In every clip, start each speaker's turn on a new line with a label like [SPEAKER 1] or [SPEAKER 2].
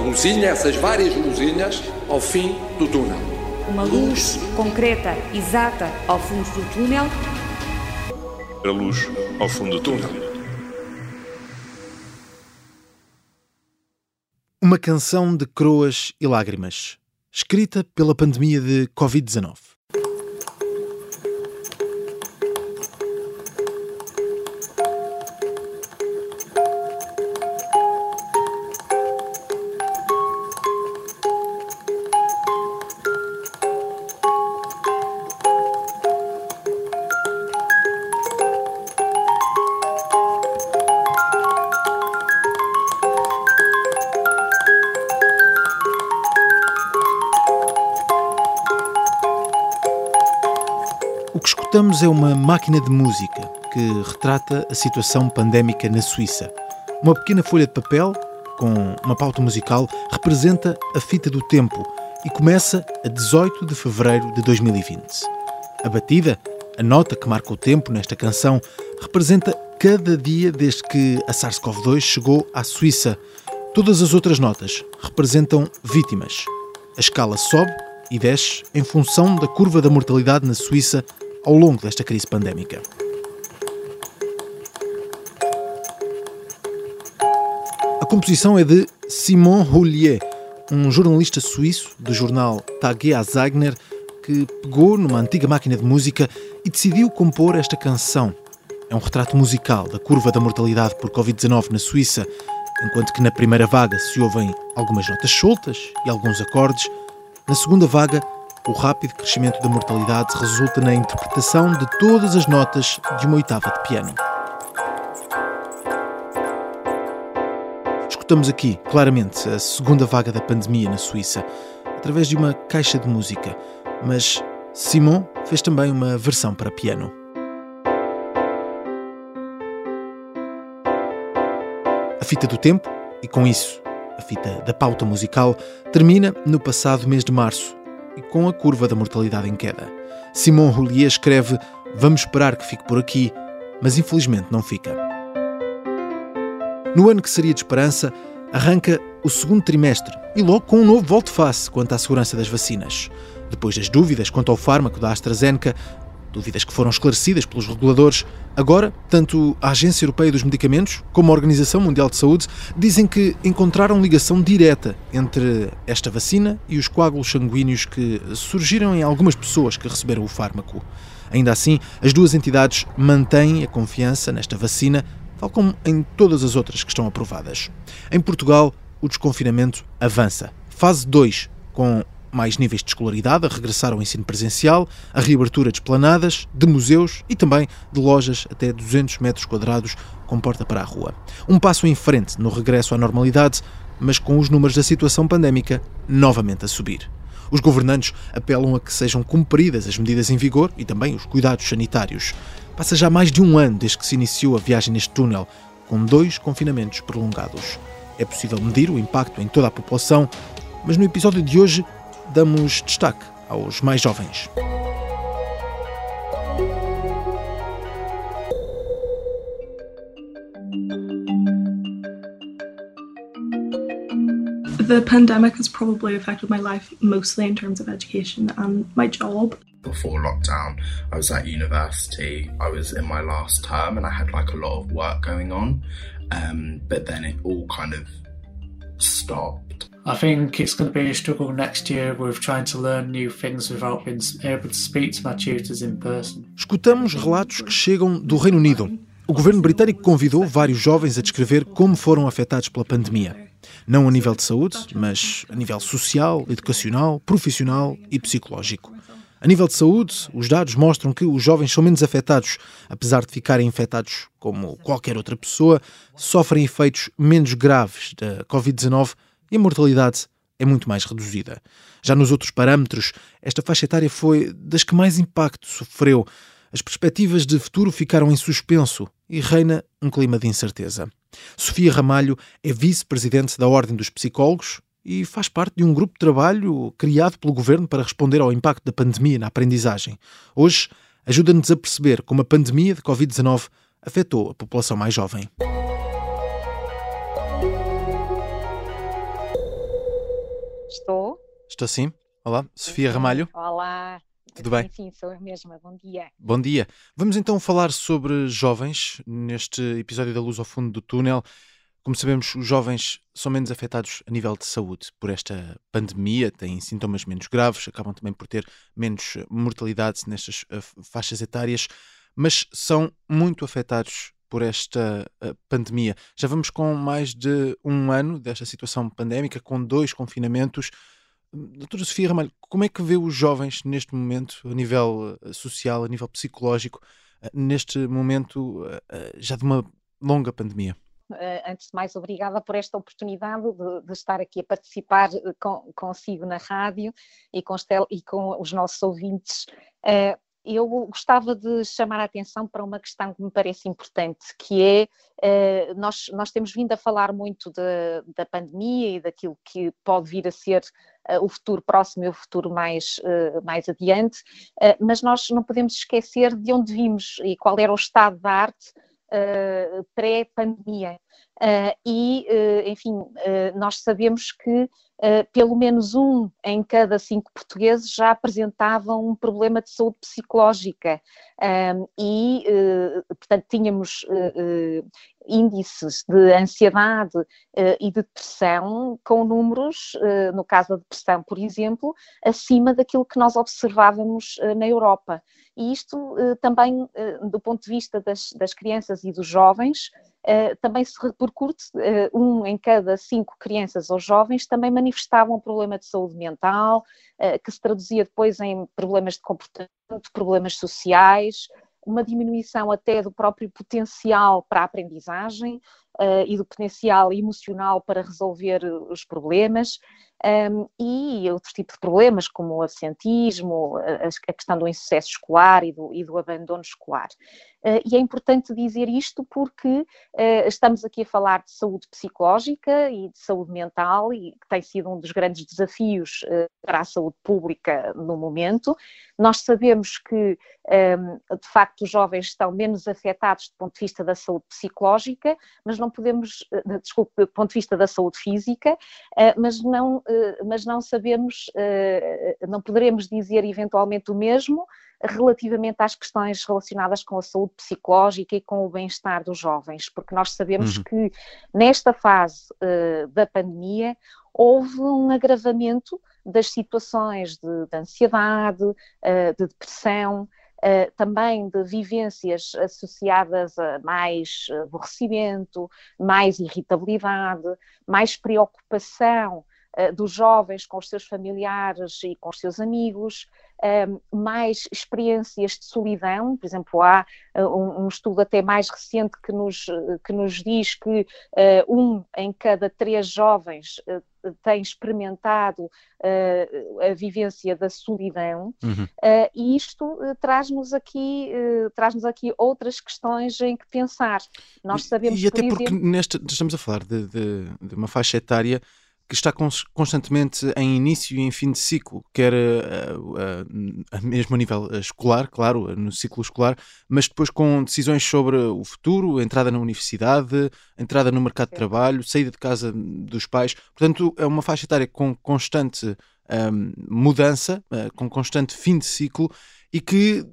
[SPEAKER 1] luzinha, essas várias luzinhas, ao fim do túnel.
[SPEAKER 2] Uma luz concreta, exata, ao fundo do túnel.
[SPEAKER 3] A luz ao fundo do túnel.
[SPEAKER 4] Uma canção de croas e lágrimas, escrita pela pandemia de Covid-19. Escutamos é uma máquina de música que retrata a situação pandémica na Suíça. Uma pequena folha de papel com uma pauta musical representa a fita do tempo e começa a 18 de fevereiro de 2020. A batida, a nota que marca o tempo nesta canção, representa cada dia desde que a SARS-CoV-2 chegou à Suíça. Todas as outras notas representam vítimas. A escala sobe e desce em função da curva da mortalidade na Suíça ao longo desta crise pandémica. A composição é de Simon Roulier, um jornalista suíço do jornal Tage Zeichner que pegou numa antiga máquina de música e decidiu compor esta canção. É um retrato musical da curva da mortalidade por Covid-19 na Suíça, enquanto que na primeira vaga se ouvem algumas notas soltas e alguns acordes, na segunda vaga o rápido crescimento da mortalidade resulta na interpretação de todas as notas de uma oitava de piano. Escutamos aqui, claramente, a segunda vaga da pandemia na Suíça, através de uma caixa de música, mas Simon fez também uma versão para piano. A fita do tempo, e com isso a fita da pauta musical, termina no passado mês de março, e com a curva da mortalidade em queda. Simon Roulier escreve: Vamos esperar que fique por aqui, mas infelizmente não fica. No ano que seria de esperança, arranca o segundo trimestre e logo com um novo volte-face quanto à segurança das vacinas. Depois das dúvidas quanto ao fármaco da AstraZeneca, dúvidas que foram esclarecidas pelos reguladores, agora, tanto a Agência Europeia dos Medicamentos como a Organização Mundial de Saúde dizem que encontraram ligação direta entre esta vacina e os coágulos sanguíneos que surgiram em algumas pessoas que receberam o fármaco. Ainda assim, as duas entidades mantêm a confiança nesta vacina, tal como em todas as outras que estão aprovadas. Em Portugal, o desconfinamento avança. Fase 2, com mais níveis de escolaridade a regressar ao ensino presencial, a reabertura de esplanadas, de museus e também de lojas até 200 metros quadrados com porta para a rua. Um passo em frente no regresso à normalidade, mas com os números da situação pandémica novamente a subir. Os governantes apelam a que sejam cumpridas as medidas em vigor e também os cuidados sanitários. Passa já mais de um ano desde que se iniciou a viagem neste túnel, com dois confinamentos prolongados. É possível medir o impacto em toda a população, mas no episódio de hoje damos destaque aos mais jovens.
[SPEAKER 5] The pandemic has probably affected my life mostly in terms of education and my job.
[SPEAKER 6] Before lockdown, I was at university. I was in my last term and I had like a lot of work going on. Um, but then it all kind of stopped.
[SPEAKER 7] I think it's going to be a struggle next year with trying to learn new things without being able to speak to my tutors in person.
[SPEAKER 4] Escutamos relatos que chegam do Reino Unido. O governo britânico convidou vários jovens a descrever como foram afetados pela pandemia. Não a nível de saúde, mas a nível social, educacional, profissional e psicológico. A nível de saúde, os dados mostram que os jovens são menos afetados, apesar de ficarem infectados como qualquer outra pessoa, sofrem efeitos menos graves da Covid-19 e a mortalidade é muito mais reduzida. Já nos outros parâmetros, esta faixa etária foi das que mais impacto sofreu. As perspectivas de futuro ficaram em suspenso e reina um clima de incerteza. Sofia Ramalho é vice-presidente da Ordem dos Psicólogos e faz parte de um grupo de trabalho criado pelo governo para responder ao impacto da pandemia na aprendizagem. Hoje, ajuda-nos a perceber como a pandemia de Covid-19 afetou a população mais jovem. Estou sim. Olá, Sofia Ramalho.
[SPEAKER 8] Olá.
[SPEAKER 4] Tudo bem?
[SPEAKER 8] Sim, sou eu mesma. Bom dia.
[SPEAKER 4] Bom dia. Vamos então falar sobre jovens neste episódio da Luz ao Fundo do Túnel. Como sabemos, os jovens são menos afetados a nível de saúde por esta pandemia, têm sintomas menos graves, acabam também por ter menos mortalidade nestas uh, faixas etárias, mas são muito afetados por esta uh, pandemia. Já vamos com mais de um ano desta situação pandémica, com dois confinamentos. Doutora Sofia Ramalho, como é que vê os jovens neste momento, a nível uh, social, a nível psicológico, neste momento já de uma longa pandemia?
[SPEAKER 8] Antes de mais, obrigada por esta oportunidade de, de estar aqui a participar eh, com, consigo na rádio e com, Estel, e com os nossos ouvintes. Eu gostava de chamar a atenção para uma questão que me parece importante, que é, uh, nós, nós temos vindo a falar muito de, da pandemia e daquilo que pode vir a ser o futuro próximo e o futuro mais, mais adiante, mas nós não podemos esquecer de onde vimos e qual era o estado da arte pré-pandemia. Uh, e, uh, enfim, nós sabemos que pelo menos um em cada cinco portugueses já apresentavam um problema de saúde psicológica e, portanto, tínhamos índices de ansiedade e de depressão com números, no caso da depressão, por exemplo, acima daquilo que nós observávamos na Europa. E isto também, do ponto de vista das, das crianças e dos jovens, também se repercute, uh, um em cada cinco crianças ou jovens também manifestavam um problema de saúde mental, uh, que se traduzia depois em problemas de comportamento, problemas sociais, uma diminuição até do próprio potencial para a aprendizagem e do potencial emocional para resolver os problemas um, e outros tipos de problemas, como o absentismo, a, a questão do insucesso escolar e do, e do abandono escolar. Uh, e é importante dizer isto porque uh, estamos aqui a falar de saúde psicológica e de saúde mental, e que tem sido um dos grandes desafios uh, para a saúde pública no momento. Nós sabemos que, um, de facto, os jovens estão menos afetados do ponto de vista da saúde psicológica, mas não podemos, desculpe, do ponto de vista da saúde física, mas não eh, mas não sabemos, eh, não poderemos dizer eventualmente o mesmo relativamente às questões relacionadas com a saúde psicológica e com o bem-estar dos jovens, porque nós sabemos uhum. que nesta fase da pandemia houve um agravamento das situações de, de ansiedade, de depressão, uh, também de vivências associadas a mais aborrecimento, mais irritabilidade, mais preocupação eh, dos jovens com os seus familiares e com os seus amigos, mais experiências de solidão, por exemplo, há eh, um, estudo até mais recente que nos, que nos diz que eh, um em cada três jovens tem experimentado uh, a vivência da solidão uhum. uh, e isto uh, traz-nos aqui traz-nos aqui outras questões em que pensar. Nós sabemos
[SPEAKER 4] e, e até porque exemplo... nesta estamos a falar de, de, de uma faixa etária que está constantemente em início e em fim de ciclo, quer uh, uh, mesmo a nível escolar, claro, no ciclo escolar, mas depois com decisões sobre o futuro, entrada na universidade, entrada no mercado de trabalho, saída de casa dos pais. Portanto, é uma faixa etária com constante mudança, com constante fim de ciclo e que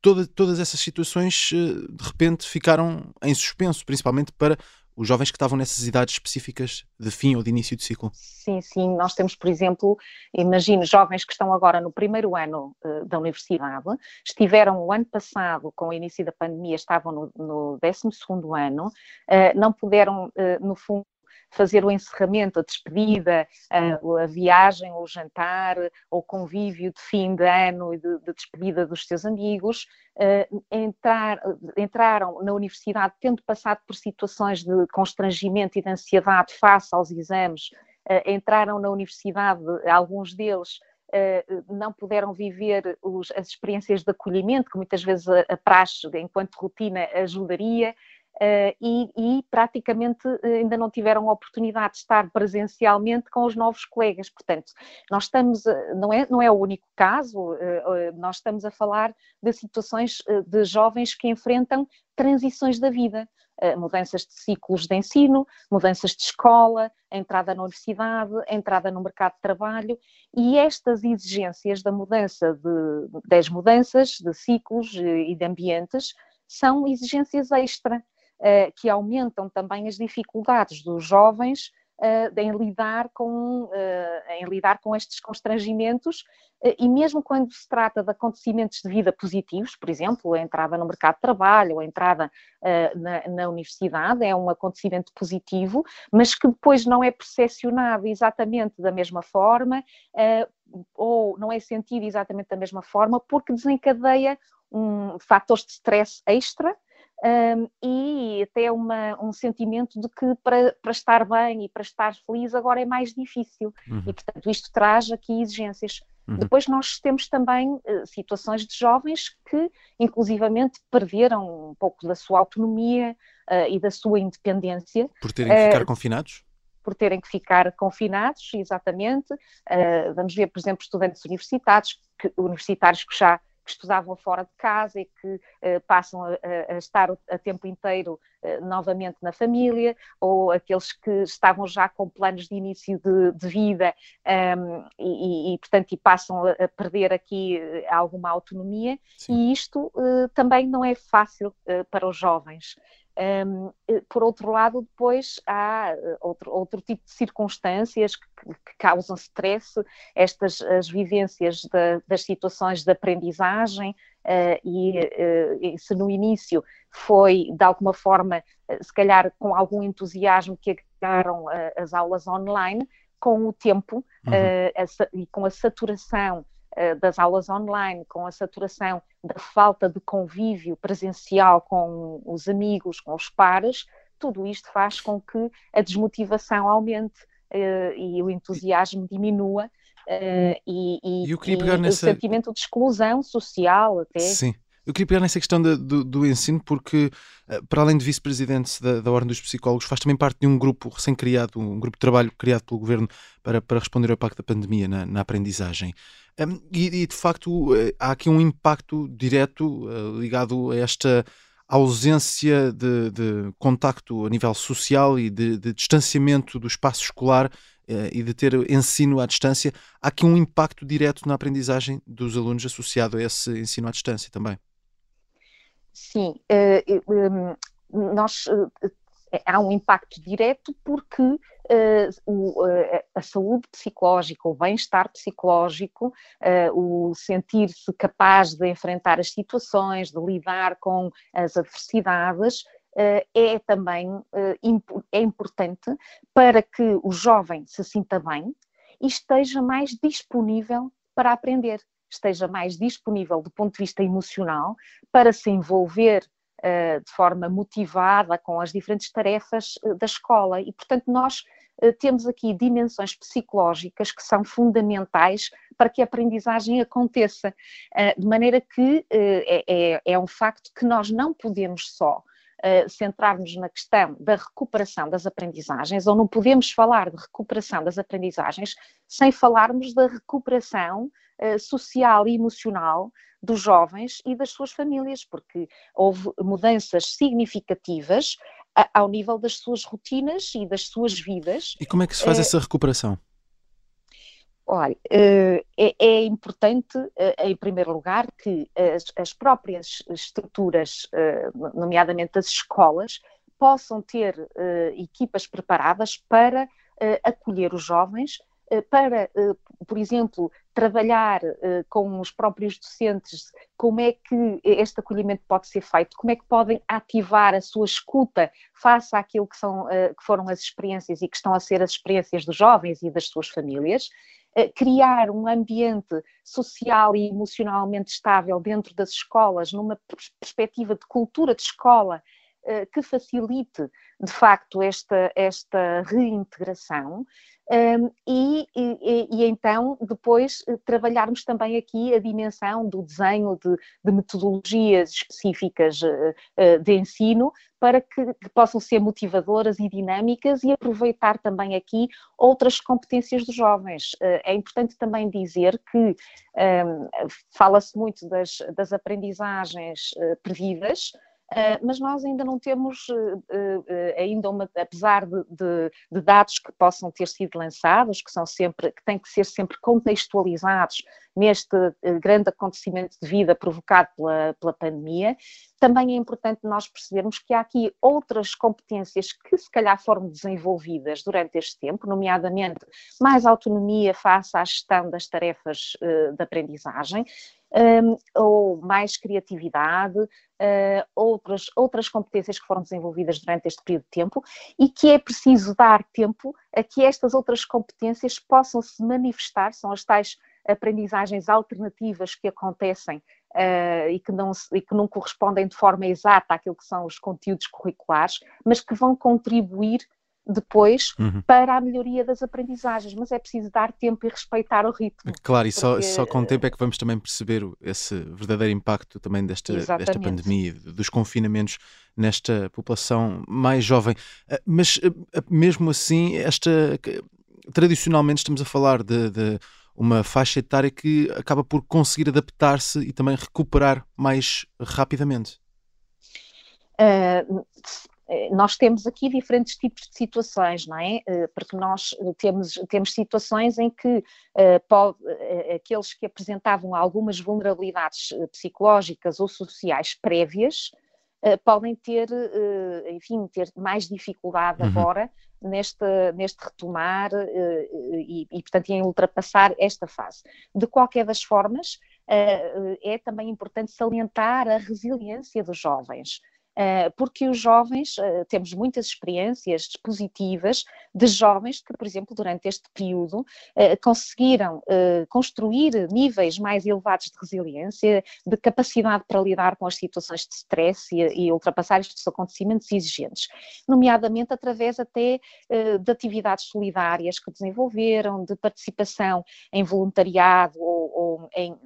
[SPEAKER 4] toda, todas essas situações de repente ficaram em suspenso, principalmente para os jovens que estavam nessas idades específicas de fim ou de início de ciclo?
[SPEAKER 8] Sim, sim. Nós temos, por exemplo, imagino jovens que estão agora no primeiro ano uh, da universidade, estiveram o ano passado, com o início da pandemia, estavam no, no 12 ano, uh, não puderam, uh, no fundo, fazer o encerramento, a despedida, a, a viagem, ou o jantar, ou convívio de fim de ano e de, de despedida dos seus amigos, uh, entrar, entraram na universidade tendo passado por situações de constrangimento e de ansiedade face aos exames, uh, entraram na universidade, alguns deles Uh, não puderam viver os, as experiências de acolhimento, que muitas vezes a, a praxe, enquanto rotina, ajudaria, e, e, praticamente eh, ainda não tiveram a oportunidade de estar presencialmente com os novos colegas. Portanto, nós estamos, não é, não é o único caso, nós estamos a falar de situações de jovens que enfrentam transições da vida. mudanças de ciclos de ensino, mudanças de escola, entrada na universidade, entrada no mercado de trabalho e estas exigências da mudança de, das mudanças de ciclos e de ambientes são exigências extra que aumentam também as dificuldades dos jovens uh, em, lidar com, uh, em lidar com estes constrangimentos e mesmo quando se trata de acontecimentos de vida positivos, por exemplo, a entrada no mercado de trabalho, a entrada na, na, universidade, é um acontecimento positivo, mas que depois não é percepcionado exatamente da mesma forma ou não é sentido exatamente da mesma forma porque desencadeia um, fatores de stress extra um, e até uma, um sentimento de que para, para estar bem e para estar feliz agora é mais difícil. Uhum. E, portanto, isto traz aqui exigências. Uhum. Depois nós temos também uh, situações de jovens que, inclusivamente, perderam um pouco da sua autonomia uh, e da sua independência.
[SPEAKER 4] Por terem que ficar uh, confinados?
[SPEAKER 8] Por terem que ficar confinados, exatamente. vamos ver, por exemplo, estudantes universitários que, universitários que já que estudavam fora de casa e que uh, passam a, a, estar a tempo inteiro uh, novamente na família, ou aqueles que estavam já com planos de início de, de vida um, ehm, e, e, portanto, e passam a, perder aqui eh, alguma autonomia, Sim. e isto uh, também não é fácil para os jovens. Um, por outro lado, depois há outro, outro tipo de circunstâncias que, que causam stress, estas as vivências das situações de aprendizagem, uh, e, uh, se no início foi de alguma forma, uh, se calhar com algum entusiasmo que agarraram as aulas online, com o tempo uhum. e com a saturação eh, das aulas online, com a saturação da falta de convívio presencial com os amigos, com os pares, tudo isto faz com que a desmotivação aumente uh, e o entusiasmo diminua uh, e, e, e, nessa... o sentimento de exclusão social até.
[SPEAKER 4] Sim. Eu queria pegar nessa questão de, do, do, ensino, porque, eh, para além de vice-presidente da, da, Ordem dos Psicólogos, faz também parte de um grupo recém-criado, um grupo de trabalho criado pelo governo para, para responder ao impacto da pandemia na, na aprendizagem. Um, e, e, de facto, eh, há aqui um impacto direto uh, ligado a esta ausência de, de, contacto a nível social e de, de distanciamento do espaço escolar e de ter ensino à distância. Há aqui um impacto direto na aprendizagem dos alunos associado a esse ensino à distância também.
[SPEAKER 8] Sim, uh, nós uh, há um impacto direto porque a saúde psicológica, o bem-estar psicológico, o sentir-se capaz de enfrentar as situações, de lidar com as adversidades, é também é importante para que o jovem se sinta bem e esteja mais disponível para aprender esteja mais disponível do ponto de vista emocional para se envolver uh, de forma motivada com as diferentes tarefas uh, da escola. E, portanto, nós uh, temos aqui dimensões psicológicas que são fundamentais para que a aprendizagem aconteça, de maneira que é, é, é um facto que nós não podemos só Uh, centrarmos na questão da recuperação das aprendizagens, ou não podemos falar de recuperação das aprendizagens sem falarmos da recuperação uh, social e emocional dos jovens e das suas famílias, porque houve mudanças significativas ao nível das suas rotinas e das suas vidas.
[SPEAKER 4] E como é que se faz uh, essa recuperação?
[SPEAKER 8] Olha, é, é, importante, em primeiro lugar, que as, as próprias estruturas, nomeadamente as escolas, possam ter equipas preparadas para acolher os jovens, para, por exemplo, trabalhar com os próprios docentes como é que este acolhimento pode ser feito, como é que podem ativar a sua escuta face àquilo que, são, que foram as experiências e que estão a ser as experiências dos jovens e das suas famílias criar um ambiente social e emocionalmente estável dentro das escolas, numa perspectiva de cultura de escola eh, que facilite, de facto, esta, esta reintegração. Um, e, e, e, então depois eh, trabalharmos também aqui a dimensão do desenho de, de metodologias específicas uh, uh, de ensino para que, que, possam ser motivadoras e dinâmicas e aproveitar também aqui outras competências dos jovens. É importante também dizer que um, fala-se muito das, das aprendizagens previdas, Uh, mas nós ainda não temos, uh, uh, ainda uma, apesar de, de, de, dados que possam ter sido lançados, que são sempre, que têm que ser sempre contextualizados neste grande acontecimento de vida provocado pela, pela pandemia, também é importante nós percebermos que há aqui outras competências que se calhar foram desenvolvidas durante este tempo, nomeadamente mais autonomia face à gestão das tarefas de aprendizagem, um, ou mais criatividade, uh, outras, outras competências que foram desenvolvidas durante este período de tempo e que é preciso dar tempo a que estas outras competências possam se manifestar, são as tais aprendizagens alternativas que acontecem Uh, e, que não, e que não correspondem de forma exata àquilo que são os conteúdos curriculares, mas que vão contribuir depois uhum. para a melhoria das aprendizagens, mas é preciso dar tempo e respeitar o ritmo.
[SPEAKER 4] Claro, e porque... só, só com o tempo é que vamos também perceber esse verdadeiro impacto também desta, desta pandemia, dos confinamentos nesta população mais jovem. Ah, mas ah, mesmo assim, esta tradicionalmente estamos a falar de, de uma faixa etária que acaba por conseguir adaptar-se e também recuperar mais rapidamente.
[SPEAKER 8] Uh, nós temos aqui diferentes tipos de situações, não é? Eh, porque nós temos, temos situações em que pode, aqueles que apresentavam algumas vulnerabilidades psicológicas ou sociais prévias podem ter, enfim, ter mais dificuldade uhum. agora neste, neste retomar e, e, portanto, em ultrapassar esta fase. De qualquer das formas, é também importante salientar a resiliência dos jovens. Eh, porque os jovens, eh, temos muitas experiências positivas de jovens que, por exemplo, durante este período eh, conseguiram construir níveis mais elevados de resiliência, de capacidade para lidar com as situações de stress e, ultrapassar estes acontecimentos exigentes, nomeadamente através até de atividades solidárias que desenvolveram, de participação em voluntariado ou, ou em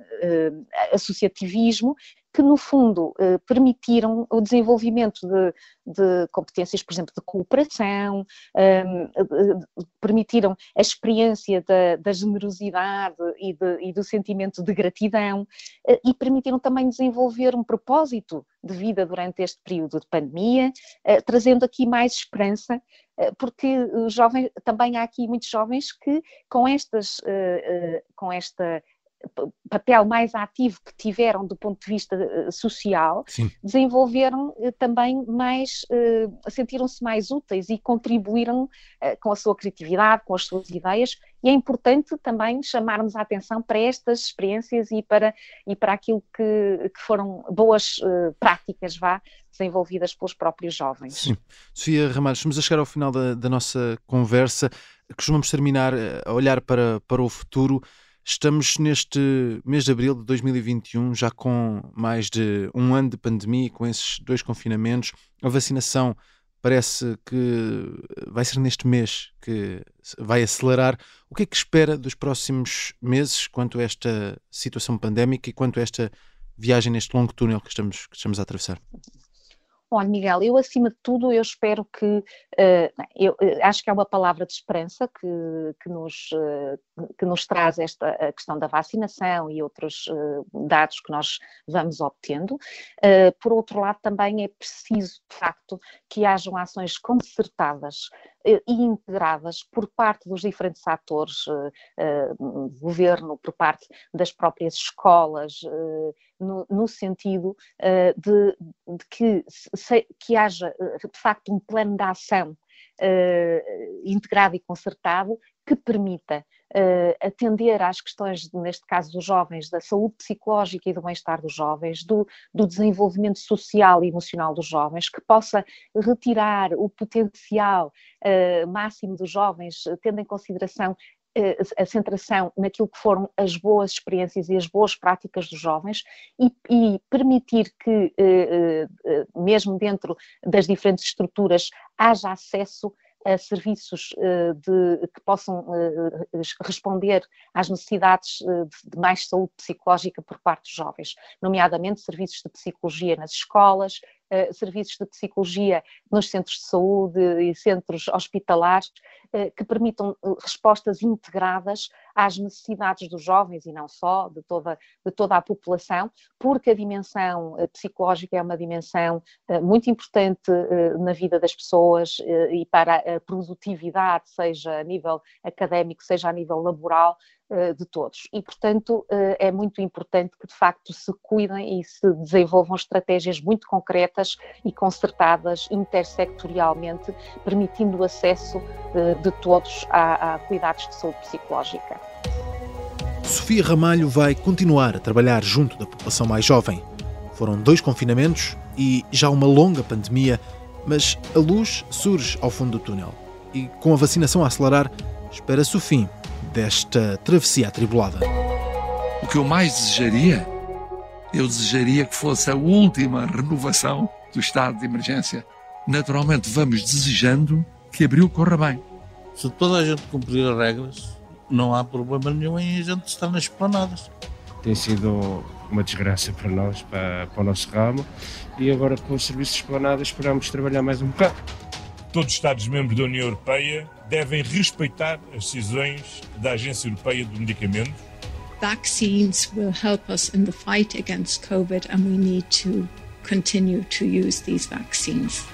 [SPEAKER 8] associativismo, que, no fundo, eh, permitiram o desenvolvimento de, de, competências, por exemplo, de cooperação, ehm, permitiram a experiência da, da generosidade e, de, e, do sentimento de gratidão eh, e permitiram também desenvolver um propósito de vida durante este período de pandemia, eh, trazendo aqui mais esperança porque jovens, também há aqui muitos jovens que com estas, com esta papel mais ativo que tiveram do ponto de vista eh, social, Sim. desenvolveram eh, também mais, eh, sentiram-se mais úteis e contribuíram com a sua criatividade, com as suas ideias, e é importante também chamarmos a atenção para estas experiências e para, e para aquilo que, que foram boas práticas, vá, desenvolvidas pelos próprios jovens.
[SPEAKER 4] Sim. Sofia Ramalho, estamos a chegar ao final da, da nossa conversa. Costumamos terminar a olhar para, para o futuro. Estamos neste mês de abril de 2021, já com mais de um ano de pandemia, com esses dois confinamentos. A vacinação parece que vai ser neste mês que vai acelerar. O que é que espera dos próximos meses quanto a esta situação pandémica e quanto a esta viagem neste longo túnel que estamos, que estamos a atravessar?
[SPEAKER 8] Olha, Miguel, eu acima de tudo eu espero que, uh, eu uh, acho que é uma palavra de esperança que, que, nos, uh, que nos traz esta a questão da vacinação e outros dados que nós vamos obtendo. por outro lado, também é preciso, de facto, que hajam ações concertadas e integradas por parte dos diferentes atores, governo, por parte das próprias escolas, no, no sentido de, de que, se, que haja de facto um plano de ação integrado e concertado que permita atender às questões, neste caso dos jovens, da saúde psicológica e do bem-estar dos jovens, do, do, desenvolvimento social e emocional dos jovens, que possa retirar o potencial uh, máximo dos jovens, tendo em consideração eh, a centração naquilo que foram as boas experiências e as boas práticas dos jovens e, e permitir que, mesmo dentro das diferentes estruturas, haja acesso a serviços eh, de, que possam eh, responder às necessidades eh, de mais saúde psicológica por parte dos jovens, nomeadamente serviços de psicologia nas escolas, serviços de psicologia nos centros de saúde e centros hospitalares, que permitam respostas integradas às necessidades dos jovens e não só, de toda, de toda a população, porque a dimensão psicológica é uma dimensão muito importante na vida das pessoas e para a produtividade, seja a nível académico, seja a nível laboral, eh, de todos. E, portanto, eh, é muito importante que, de facto, se cuidem e se desenvolvam estratégias muito concretas e concertadas intersectorialmente, permitindo o acesso eh, de todos a, a cuidados de saúde psicológica.
[SPEAKER 4] Sofia Ramalho vai continuar a trabalhar junto da população mais jovem. Foram dois confinamentos e já uma longa pandemia, mas a luz surge ao fundo do túnel. E com a vacinação a acelerar, espera-se o fim desta travessia atribulada?
[SPEAKER 1] O que eu mais desejaria, eu desejaria que fosse a última renovação do estado de emergência. Naturalmente, vamos desejando que abril corra bem.
[SPEAKER 9] Se toda a gente cumprir as regras, não há problema nenhum em a gente estar nas esplanadas.
[SPEAKER 10] Tem sido uma desgraça para nós, para, para o nosso ramo, e agora com os serviços esplanadas esperamos trabalhar mais um bocado.
[SPEAKER 3] Todos os Estados-membros da União Europeia devem respeitar as decisões da Agência Europeia do Medicamento.
[SPEAKER 11] Vaccines will help us in the fight against COVID and we need to continue to use these vaccines.